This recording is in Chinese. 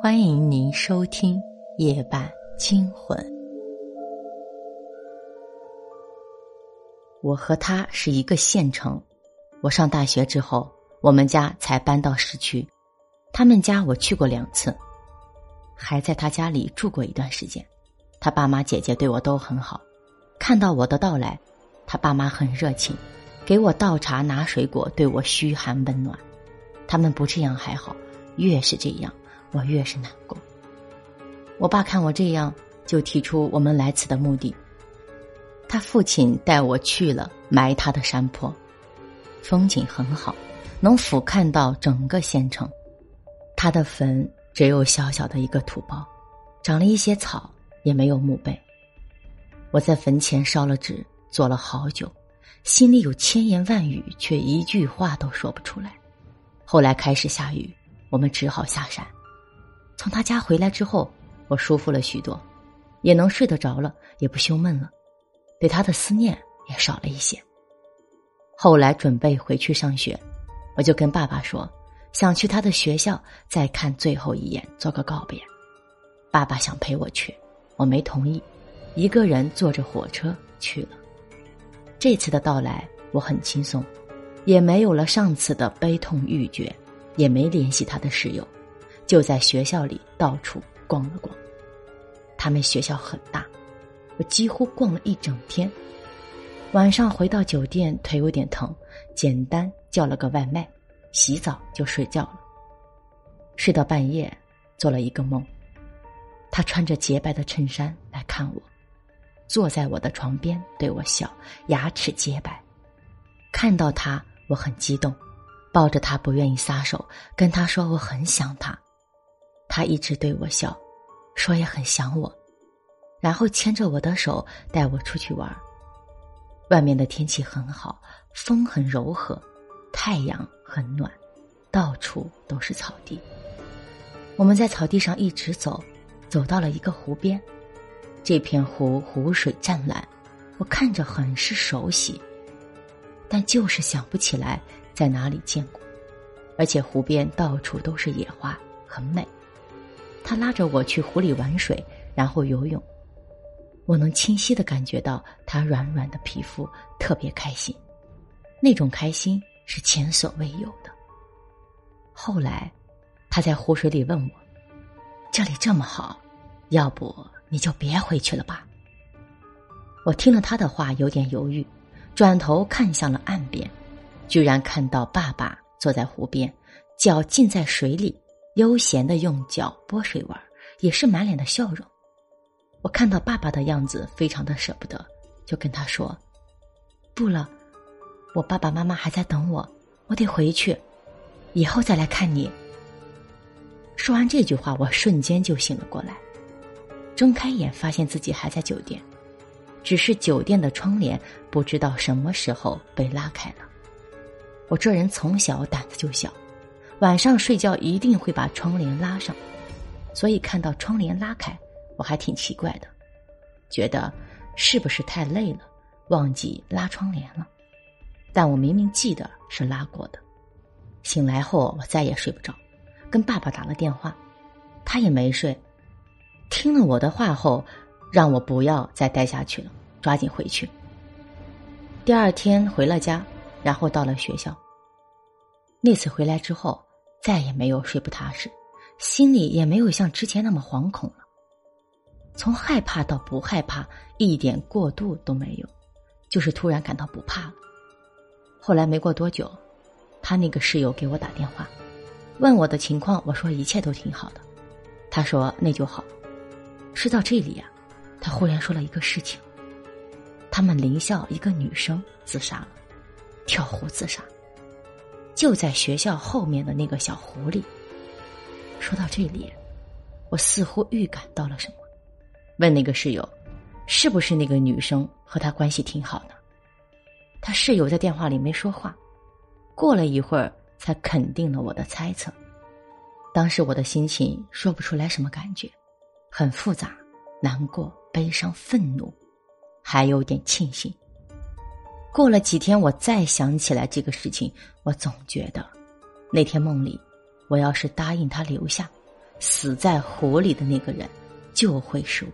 欢迎您收听《夜半惊魂》。我和他是一个县城。我上大学之后，我们家才搬到市区。他们家我去过两次，还在他家里住过一段时间。他爸妈姐姐对我都很好。看到我的到来，他爸妈很热情，给我倒茶拿水果，对我嘘寒问暖。他们不这样还好，越是这样。我越是难过。我爸看我这样，就提出我们来此的目的。他父亲带我去了埋他的山坡，风景很好，能俯瞰到整个县城。他的坟只有小小的一个土包，长了一些草，也没有墓碑。我在坟前烧了纸，坐了好久，心里有千言万语，却一句话都说不出来。后来开始下雨，我们只好下山。从他家回来之后，我舒服了许多，也能睡得着了，也不胸闷了，对他的思念也少了一些。后来准备回去上学，我就跟爸爸说，想去他的学校再看最后一眼，做个告别。爸爸想陪我去，我没同意，一个人坐着火车去了。这次的到来我很轻松，也没有了上次的悲痛欲绝，也没联系他的室友。就在学校里到处逛了逛，他们学校很大，我几乎逛了一整天。晚上回到酒店，腿有点疼，简单叫了个外卖，洗澡就睡觉了。睡到半夜，做了一个梦，他穿着洁白的衬衫来看我，坐在我的床边对我笑，牙齿洁白。看到他，我很激动，抱着他不愿意撒手，跟他说我很想他。他一直对我笑，说也很想我，然后牵着我的手带我出去玩。外面的天气很好，风很柔和，太阳很暖，到处都是草地。我们在草地上一直走，走到了一个湖边。这片湖湖水湛蓝，我看着很是熟悉，但就是想不起来在哪里见过。而且湖边到处都是野花，很美。他拉着我去湖里玩水，然后游泳。我能清晰的感觉到他软软的皮肤，特别开心。那种开心是前所未有的。后来，他在湖水里问我：“这里这么好，要不你就别回去了吧？”我听了他的话，有点犹豫，转头看向了岸边，居然看到爸爸坐在湖边，脚浸在水里。悠闲的用脚拨水玩，也是满脸的笑容。我看到爸爸的样子，非常的舍不得，就跟他说：“不了，我爸爸妈妈还在等我，我得回去，以后再来看你。”说完这句话，我瞬间就醒了过来，睁开眼发现自己还在酒店，只是酒店的窗帘不知道什么时候被拉开了。我这人从小胆子就小。晚上睡觉一定会把窗帘拉上，所以看到窗帘拉开，我还挺奇怪的，觉得是不是太累了，忘记拉窗帘了。但我明明记得是拉过的。醒来后我再也睡不着，跟爸爸打了电话，他也没睡，听了我的话后，让我不要再待下去了，抓紧回去。第二天回了家，然后到了学校。那次回来之后。再也没有睡不踏实，心里也没有像之前那么惶恐了。从害怕到不害怕，一点过渡都没有，就是突然感到不怕了。后来没过多久，他那个室友给我打电话，问我的情况，我说一切都挺好的。他说那就好。说到这里啊，他忽然说了一个事情：他们邻校一个女生自杀了，跳湖自杀。就在学校后面的那个小湖里。说到这里，我似乎预感到了什么，问那个室友：“是不是那个女生和他关系挺好的？”他室友在电话里没说话，过了一会儿才肯定了我的猜测。当时我的心情说不出来什么感觉，很复杂，难过、悲伤、愤怒，还有点庆幸。过了几天，我再想起来这个事情，我总觉得，那天梦里，我要是答应他留下，死在湖里的那个人就会是我。